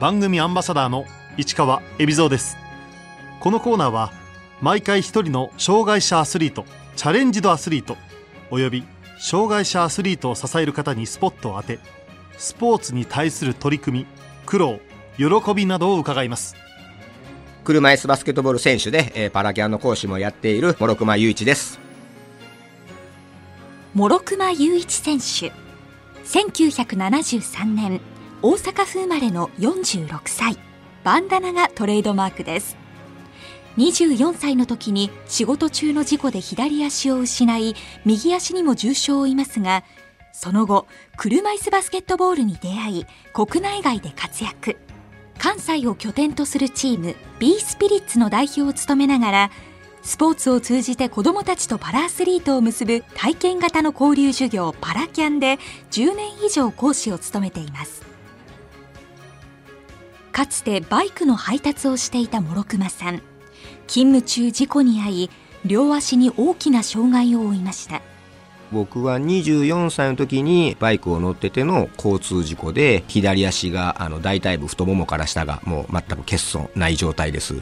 番組アンバサダーの市川恵比蔵です。このコーナーは毎回一人の障害者アスリートチャレンジドアスリートおよび障害者アスリートを支える方にスポットを当てスポーツに対する取り組み苦労喜びなどを伺います。車椅子バスケットボール選手で、えーパラキャンの講師もやっている諸熊雄一です。諸熊雄一選手。1973年大阪府生まれの46歳バンダナがトレードマークです。24歳の時に仕事中の事故で左足を失い右足にも重傷を負いますがその後車椅子バスケットボールに出会い国内外で活躍。関西を拠点とするチーム B スピリッツの代表を務めながらスポーツを通じて子どもたちとパラアスリートを結ぶ体験型の交流授業パラキャンで10年以上講師を務めています。かつてバイクの配達をしていた諸熊さん。勤務中事故に遭い両足に大きな障害を負いました。僕は24歳の時にバイクを乗ってての交通事故で左足があの大腿部太ももから下がもう全く欠損ない状態です。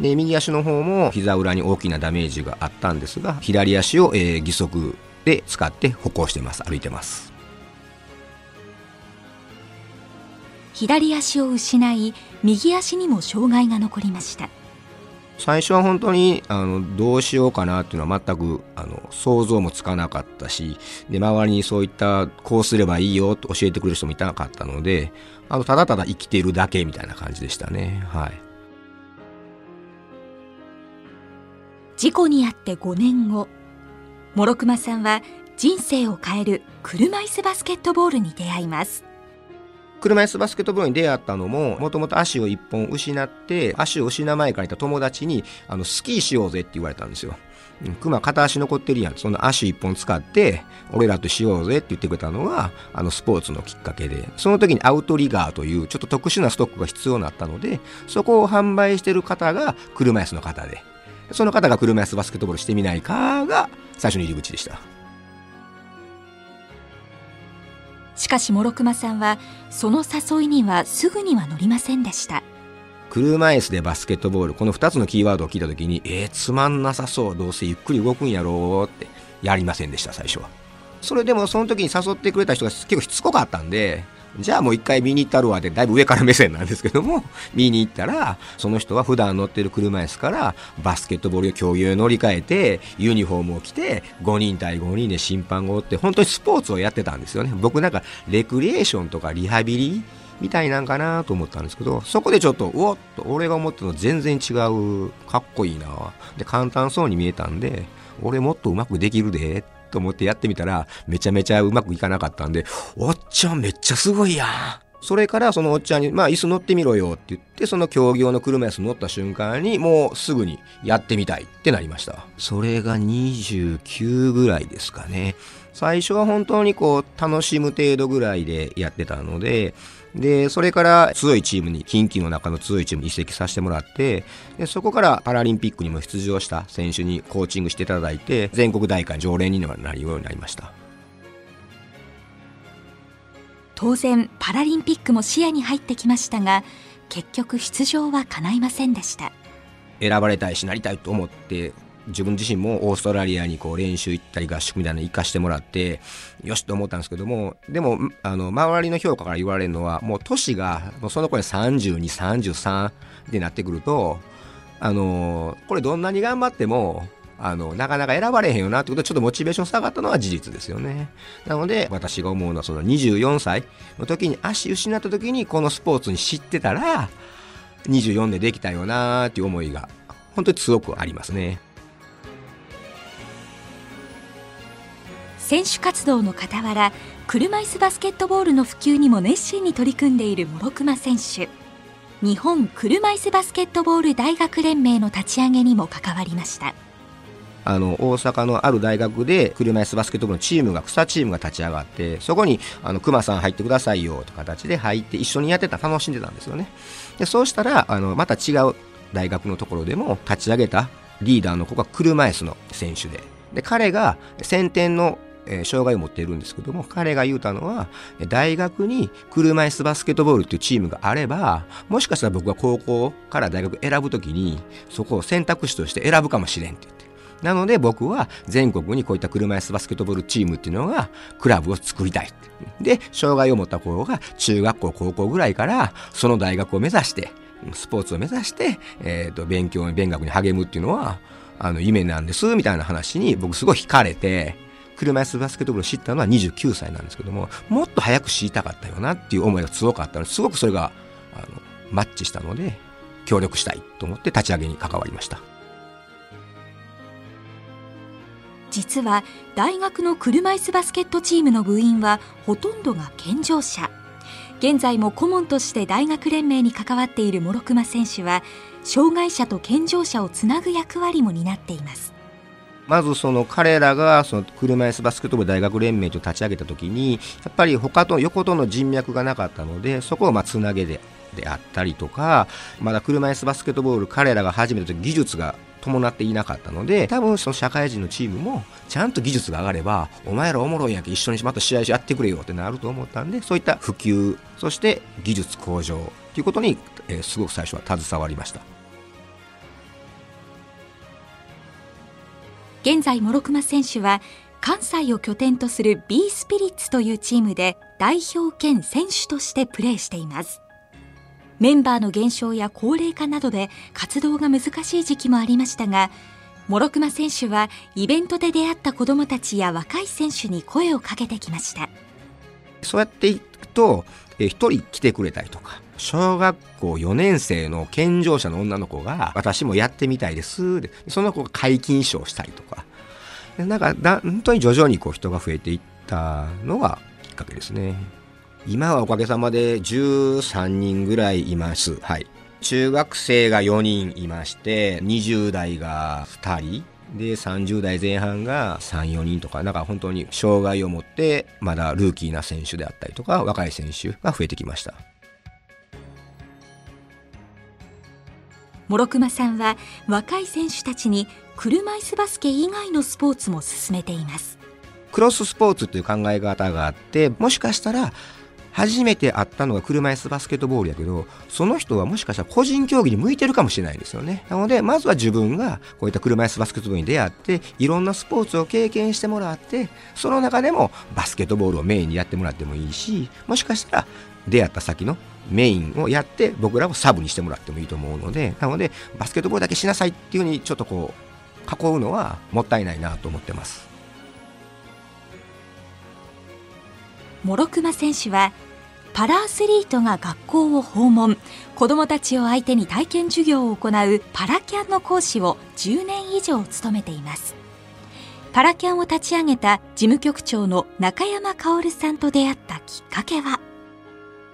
で右足の方も膝裏に大きなダメージがあったんですが左足を、えー義足で使って歩行してます歩いてます。左足を失い右足にも障害が残りました。最初は本当にあのどうしようかなっていうのは全くあの想像もつかなかったしで周りにそういったこうすればいいよと教えてくれる人もいなかったのであのただただ生きているだけみたいな感じでしたね。はい。事故に遭って5年後諸熊さんは人生を変える車椅子バスケットボールに出会います車椅子バスケットボールに出会ったのももともと足を1本失って足を失う前からいた友達にあのスキーしようぜって言われたんですよ。うん熊片足残ってるやん。その足1本使って俺らとしようぜって言ってくれたのがあのスポーツのきっかけで。その時にアウトリガーというちょっと特殊なストックが必要になったのでそこを販売してる方が車椅子の方で。その方が車椅子バスケットボールしてみないかが最初の入り口でした。しかし諸熊さんはその誘いにはすぐには乗りませんでした。車椅子でバスケットボールこの2つのキーワードを聞いた時にえー、つまんなさそうどうせゆっくり動くんやろうってやりませんでした最初は。それでもその時に誘ってくれた人が結構しつこかったんでじゃあもう一回見に行ったるわってだいぶ上から目線なんですけども 見に行ったらその人は普段乗ってる車椅子からバスケットボール競技を乗り換えてユニフォームを着て5人対5人で審判を追って本当にスポーツをやってたんですよね。僕なんかレクリエーションとかリハビリみたいなんかなと思ったんですけどそこでちょっとうおっと俺が思ったの全然違うかっこいいなで簡単そうに見えたんで俺もっとうまくできるでと思ってやってみたらめちゃめちゃうまくいかなかったんでおっちゃんめっちゃすごいやんそれからそのおっちゃんに、まあ、椅子乗ってみろよって言って、その競技用の車椅子乗った瞬間に、もうすぐにやってみたいってなりました。それが29ぐらいですかね。最初は本当にこう、楽しむ程度ぐらいでやってたので、で、それから強いチームに、近畿の中の強いチームに移籍させてもらって、でそこからパラリンピックにも出場した選手にコーチングしていただいて、全国大会常連になるようになりました。当然パラリンピックも視野に入ってきましたが結局出場は叶いませんでした選ばれたいしなりたいと思って自分自身もオーストラリアにこう練習行ったり合宿みたいなの行かしてもらってよしと思ったんですけどもでもあの周りの評価から言われるのはもう年がもうその頃に3233でなってくるとあのこれどんなに頑張ってもあのなかなか選ばれへんよなってことでちょっとモチベーション下がったのは事実ですよね。なので私が思うのはその24歳の時に足失った時にこのスポーツに知ってたら24でできたよなーっていう思いが本当に強くありますね。選手活動の傍ら車椅子バスケットボールの普及にも熱心に取り組んでいる諸熊選手。日本車椅子バスケットボール大学連盟の立ち上げにも関わりました。あの大阪のある大学で車椅子バスケットボールのチームが草チームが立ち上がってそこにあの熊さん入ってくださいよという形で入って一緒にやってた楽しんでたんですよね。でそうしたらあのまた違う大学のところでも立ち上げたリーダーの子が車椅子の選手で。で彼が先天のえー、障害を持っているんですけども、彼が言うたのは、大学に車椅子バスケットボールっていうチームがあれば、もしかしたら僕は高校から大学選ぶときに、そこを選択肢として選ぶかもしれんって言って。なので僕は全国にこういった車椅子バスケットボールチームっていうのがクラブを作りたい。で、障害を持った子が中学校、高校ぐらいからその大学を目指して、スポーツを目指して、えっ、ー、と、勉強に、勉学に励むっていうのは、あの、夢なんです、みたいな話に僕すごい惹かれて、車椅子バスケットボールを知ったのは29歳なんですけども、もっと早く知りたかったよなっていう思いが強かったので、すごくそれが、あの、マッチしたので、協力したいと思って立ち上げに関わりました。実は大学の車椅子バスケットチームの部員はほとんどが健常者現在も顧問として大学連盟に関わっている諸熊選手は障害者と健常者をつなぐ役割も担っていますまずその彼らがその車椅子バスケットボール大学連盟と立ち上げた時にやっぱり他と横との人脈がなかったのでそこをまつなげでであったりとかまだ車椅子バスケットボール彼らが始めた時技術が伴っていなかったので多分その社会人のチームもちゃんと技術が上がればお前らおもろいやんけ一緒にまた試合やってくれよってなると思ったんでそういった普及そして技術向上ということに、えー、すごく最初は携わりました。現在諸熊選手は関西を拠点とする B スピリッツというチームで代表兼選手としてプレーしています。メンバーの減少や高齢化などで活動が難しい時期もありましたが諸熊選手はイベントで出会った子どもたちや若い選手に声をかけてきました。そうやっていくと1人来てくれたりとか小学校4年生の健常者の女の子が私もやってみたいですでその子が皆勤賞したりとかなんか本当に徐々にこう人が増えていったのがきっかけですね。今はおかげさまで13人ぐらいいます。はい。中学生が4人いまして、20代が2人。で、30代前半が3、4人とか、なんか本当に障害を持って、まだルーキーな選手であったりとか、若い選手が増えてきました。諸熊さんは若い選手たちに車椅子バスケ以外のスポーツも進めていますクロススポーツという考え方があってもしかしたら初めて会ったのが車椅子バスケットボールやけど、その人はもしかしたら個人競技に向いてるかもしれないですよね。なので、まずは自分がこういった車椅子バスケットボールに出会って、いろんなスポーツを経験してもらって、その中でもバスケットボールをメインにやってもらってもいいし、もしかしたら出会った先のメインをやって僕らをサブにしてもらってもいいと思うので、なので、バスケットボールだけしなさいっていうふうにちょっとこう、囲うのはもったいないなと思ってます。諸熊選手はパラアスリートが学校を訪問子どもたちを相手に体験授業を行うパラキャンの講師を10年以上務めていますパラキャンを立ち上げた事務局長の中山薫さんと出会ったきっかけは？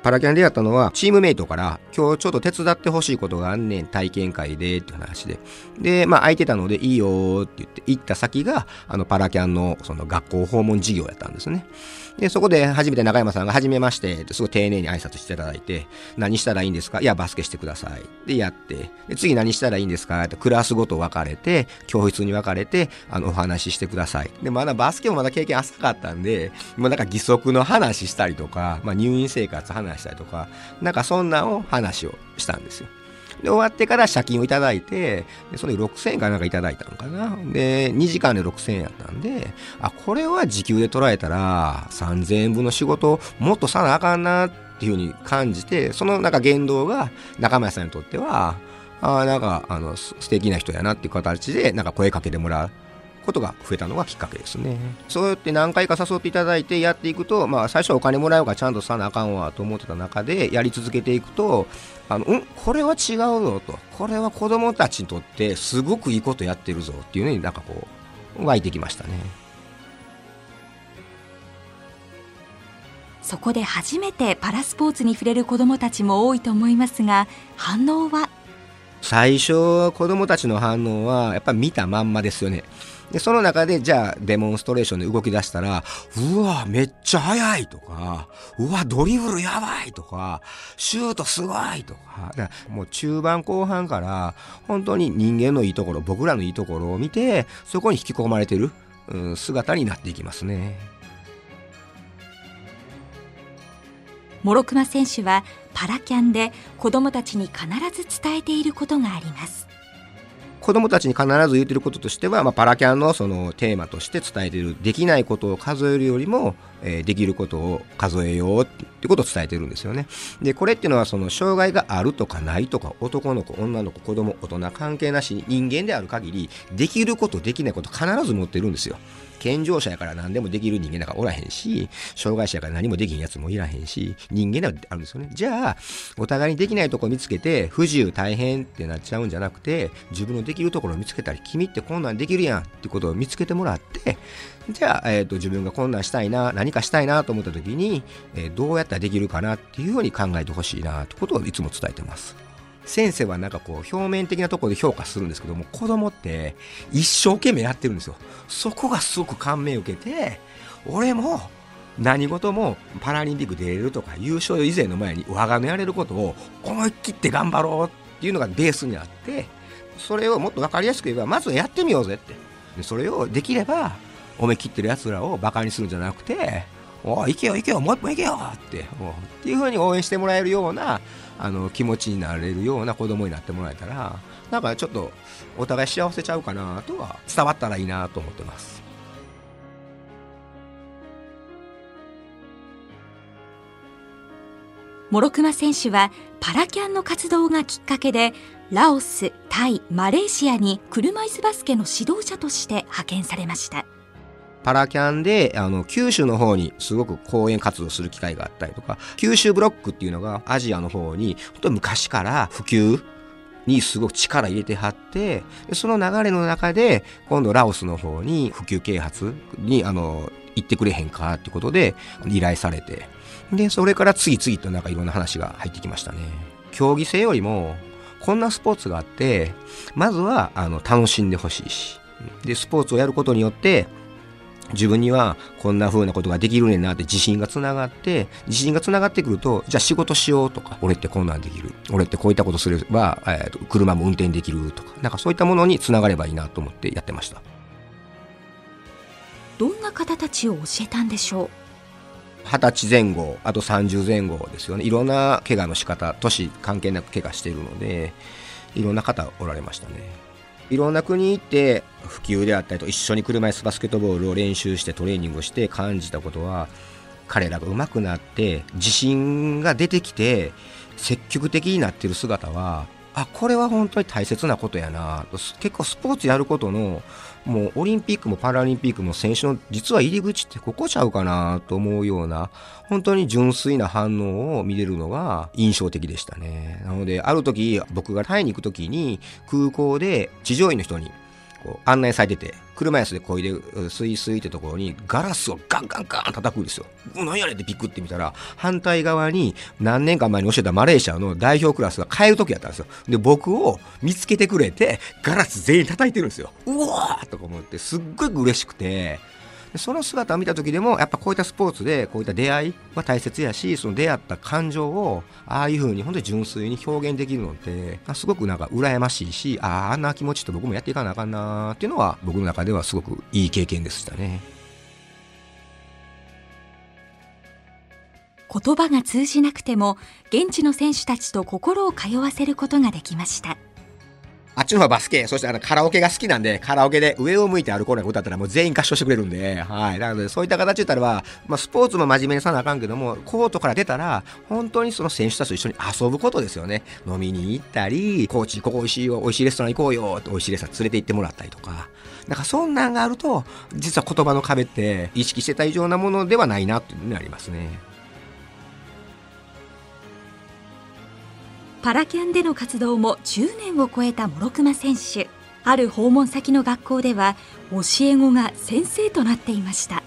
パラキャンでやったのは、チームメイトから、今日ちょっと手伝ってほしいことがあんねん、体験会で、って話で。で、まあ空いてたのでいいよって言って、行った先が、あの、パラキャンの、その学校訪問事業やったんですね。で、そこで初めて中山さんが、はじめまして、すごい丁寧に挨拶していただいて、何したらいいんですか？いや、バスケしてください。で、やって、で、次何したらいいんですか？って、クラスごと分かれて、教室に分かれて、あの、お話ししてください。で、まだバスケもまだ経験浅かったんで、もうなんか義足の話したりとか、まあ入院生活話したりとか、なんかそんなを話をしたんですよ。で、終わってから借金をいただいて、でその6000円かなんかいただいたのかな。で、2時間で6000円やったんで、あ、これは時給で捉えたら3000円分の仕事もっとさなあかんなっていうふうに感じて、そのなんか言動が中村さんにとっては、あなんか、あの、素敵な人やなっていう形で、なんか声かけてもらう。ことが増えたのがきっかけですね。そうやって何回か誘っていただいてやっていくと、まあ、最初はお金もらうからちゃんとさなあかんわと思ってた中でやり続けていくと、あのうんこれは違うぞと、これは子供たちにとってすごくいいことやってるぞっていうのになんかこう、湧いてきましたね。そこで初めてパラスポーツに触れる子どもたちも多いと思いますが反応は？最初子どもたちの反応はやっぱり見たまんまですよねで、その中で、じゃあ、デモンストレーションで動き出したら、うわ、めっちゃ速いとか、うわ、ドリブルやばいとか、シュートすごいとか、かもう中盤後半から、本当に人間のいいところ、僕らのいいところを見て、そこに引き込まれてる。うん、姿になっていきますね。諸熊選手はパラキャンで子どもたちに必ず伝えていることがあります子供たちに必ず言ってることとしては、まあ、パラキャンのそのテーマとして伝えているできないことを数えるよりも、えー、できることを数えようってことを伝えてるんですよね。でこれっていうのはその障害があるとかないとか男の子女の子子供大人関係なし人間である限りできることできないこと必ず持ってるんですよ。健常者やから何でもできる人間だからおらへんし、障害者やから何もできんやつもいらへんし、人間ではあるんですよね。じゃあ、お互いにできないとこ見つけて、不自由大変ってなっちゃうんじゃなくて、自分のできるところを見つけたり、君ってこんなんできるやんってことを見つけてもらって、じゃあ、えーと、自分がこんなんしたいな、何かしたいなと思った時に、えー、どうやったらできるかなっていうふうに考えてほしいなってことをいつも伝えてます。先生はなんかこう表面的なところで評価するんですけども子供って一生懸命やってるんですよ。そこがすごく感銘を受けて俺も何事もパラリンピック出れるとか優勝以前の前に我がのやれることを思い切って頑張ろうっていうのがベースにあってそれをもっと分かりやすく言えばまずやってみようぜって。でそれをできれば思い切ってるやつらをバカにするんじゃなくておい、行けよ行けよもう一本行けよってっていうふうに応援してもらえるようなあの気持ちになれるような子供になってもらえたらなんかちょっとお互い幸せちゃうかなとは伝わったらいいなと思ってます諸熊選手はパラキャンの活動がきっかけでラオス、タイ、マレーシアに車椅子バスケの指導者として派遣されました。パラキャンで、あの、九州の方にすごく講演活動する機会があったりとか、九州ブロックっていうのがアジアの方に、本当昔から普及にすごく力入れてはって、その流れの中で、今度ラオスの方に普及啓発に、あの、行ってくれへんかってことで依頼されて、で、それから次々となんかいろんな話が入ってきましたね。競技性よりも、こんなスポーツがあって、まずは、あの、楽しんでほしいし、で、スポーツをやることによって、自分にはこんな風なことができるねんなって自信がつながって自信がつながってくるとじゃあ仕事しようとか俺ってこんなんできる。俺ってこういったことすれば、えー、と車も運転できるとか。なんかそういったものにつながればいいなと思ってやってました。どんな方たちを教えたんでしょう？二十歳前後あと30前後ですよね。いろんな怪我の仕方年関係なく怪我しているのでいろんな方おられましたねいろんな国行って普及であったりと一緒に車椅子バスケットボールを練習してトレーニングをして感じたことは彼らが上手くなって自信が出てきて積極的になってる姿はあこれは本当に大切なことやな結構スポーツやることのもうオリンピックもパラリンピックも選手の実は入り口ってここちゃうかなと思うような本当に純粋な反応を見れるのが印象的でしたね。なのである時僕がタイに行く時に空港で地上位の人にこう案内されてて、車椅子でこいで、スイスイってところにガラスをガンガンガン叩くんですよ。何やねんってピクって見たら、反対側に何年か前に教えたマレーシアの代表クラスが帰る時やったんですよ。で、僕を見つけてくれて、ガラス全員叩いてるんですよ。うわーとか思って、すっごい嬉しくて、その姿を見た時でもやっぱこういったスポーツでこういった出会いは大切やしその出会った感情をああいうふうに本当に純粋に表現できるのってすごくなんか羨ましいしあああんな気持ちと僕もやっていかなあかんなっていうのは僕の中ではすごくいい経験でしたね。言葉が通じなくても現地の選手たちと心を通わせることができました。あっちの方はバスケ、そしてあのカラオケが好きなんで、カラオケで上を向いて歩こうなんか歌ったらもう全員合唱してくれるんで、はい。なのでそういった形で言ったらまあスポーツも真面目にさなあかんけども、コートから出たら、本当にその選手たちと一緒に遊ぶことですよね。飲みに行ったり、コーチ、ここ美味しいよ、美味しいレストラン行こうよ、って美味しいレストラン連れて行ってもらったりとか。なんかそんなんがあると、実は言葉の壁って意識してた以上なものではないなっていうのにありますね。パラキャンでの活動も10年を超えた諸熊選手。ある訪問先の学校では教え子が先生となっていました。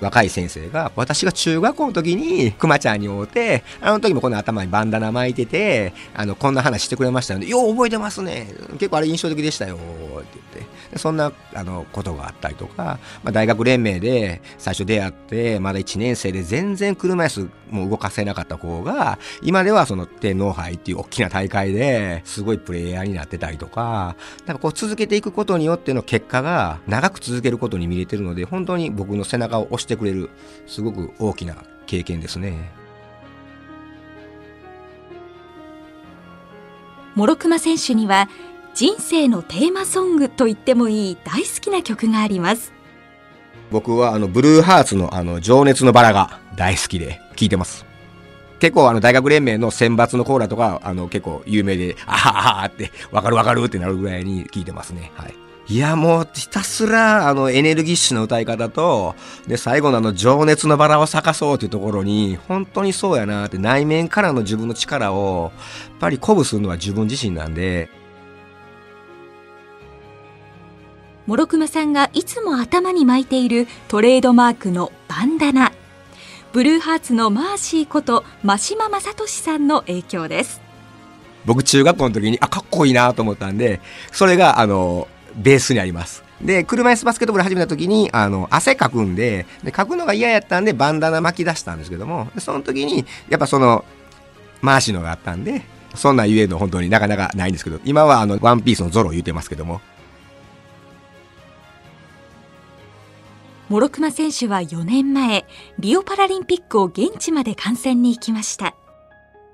若い先生が私が中学校の時にくまちゃんに会うてあの時もこの頭にバンダナ巻いててあのこんな話してくれましたのでよう覚えてますね。結構あれ印象的でしたよ。って言って。そんな、あの、ことがあったりとか、まあ、大学連盟で最初出会って、まだ1年生で全然車椅子もう動かせなかった子が、今ではその天皇杯っていう大きな大会ですごいプレイヤーになってたりとか、なんかこう続けていくことによっての結果が長く続けることに見れてるので、本当に僕の背中を押してくれる、すごく大きな経験ですね。諸熊選手には人生のテーマソングと言ってもいい大好きな曲があります。僕はあのブルーハーツのあの情熱のバラが大好きで聴いてます。結構あの大学連盟の選抜のコーラとかあの結構有名であははってわかるわかるってなるぐらいに聴いてますね。はいいや、もうひたすら、あの、エネルギッシュな歌い方と、で、最後のあの、情熱のバラを咲かそうというところに、本当にそうやなって、内面からの自分の力を、やっぱり鼓舞するのは自分自身なんで、諸熊さんがいつも頭に巻いているトレードマークのバンダナ。ブルーハーツのマーシーこと真島正俊さんの影響です。僕中学校の時にあかっこいいなと思ったんでそれがあのベースにあります。で車椅子バスケットボール始めた時にあの汗かくんででかくのが嫌やったんでバンダナ巻き出したんですけどもその時にやっぱそのマーシーのがあったんでそんな言えるの本当になかなかないんですけど今はあのワンピースのゾロ言うてますけども。諸熊選手は4年前リオパラリンピックを現地まで観戦に行きました。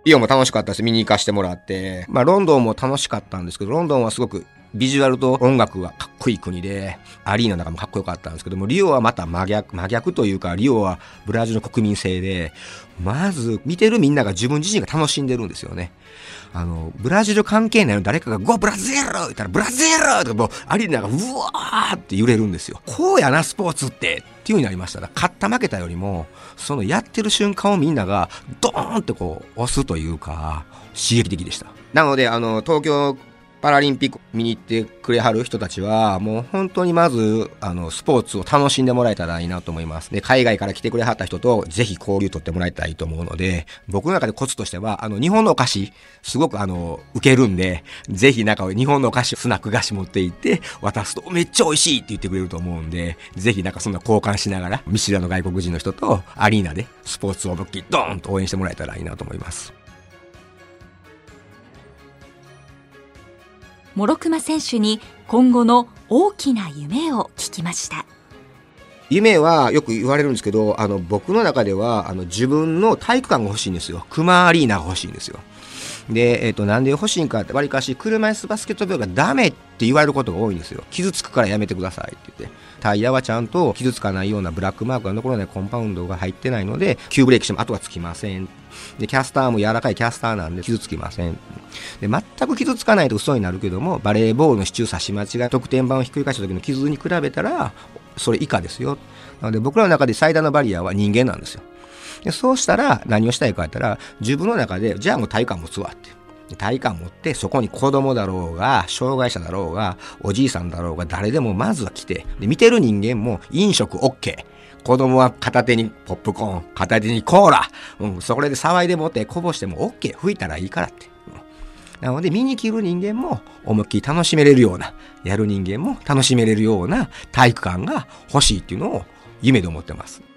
リオも楽しかったし見に行かしてもらって、まあ、ロンドンも楽しかったんですけどロンドンはすごくビジュアルと音楽がかっこいい国で、アリーナの中もかっこよかったんですけども、リオはまた真逆、真逆というか、リオはブラジルの国民性で、まず見てるみんなが自分自身が楽しんでるんですよね。あの、ブラジル関係ないの誰かがゴーブラジル言ったらブラジルとかもうアリーナがうわーって揺れるんですよ。こうやな、スポーツってっていう風になりましたら、勝った負けたよりも、そのやってる瞬間をみんながドーンってこう押すというか、刺激的でした。なので、あの、東京パラリンピック見に行ってくれはる人たちは、もう本当にまず、あの、スポーツを楽しんでもらえたらいいなと思います。で、海外から来てくれはった人と、ぜひ交流取ってもらいたいと思うので、僕の中でコツとしては、あの、日本のお菓子、すごくあの、受けるんで、ぜひなんか日本のお菓子、スナック菓子持って行って、渡すと、めっちゃ美味しいって言ってくれると思うんで、ぜひなんかそんな交換しながら、見知らぬ外国人の人と、アリーナで、スポーツを思いっきりドーンと応援してもらえたらいいなと思います。諸熊選手に今後の大きな夢を聞きました。夢はよく言われるんですけどあの僕の中ではあの自分の体育館が欲しいんですよ。熊アリーナが欲しいんですよ。で、えっ、ー、と、なんで欲しいんかって、わりかし、車椅子バスケットボールがダメって言われることが多いんですよ。傷つくからやめてくださいって言って。タイヤはちゃんと傷つかないようなブラックマークが残らないコンパウンドが入ってないので、急ブレーキしても後がつきません。で、キャスターも柔らかいキャスターなんで傷つきません。で、全く傷つかないと嘘になるけども、バレーボールの支柱差し間違い、得点板をひっくり返した時の傷に比べたら、それ以下ですよ。なので僕らの中で最大のバリアは人間なんですよ。でそうしたら何をしたいか言ったら、自分の中で、じゃあもう体感持つわって。体感持ってそこに子供だろうが障害者だろうがおじいさんだろうが誰でもまずは来てで見てる人間も飲食 OK 子供は片手にポップコーン片手にコーラ、うん、それで騒いでもってこぼしても OK 吹いたらいいからって、うん、なので見に来る人間も思いっきり楽しめれるようなやる人間も楽しめれるような体育館が欲しいっていうのを夢で思ってます。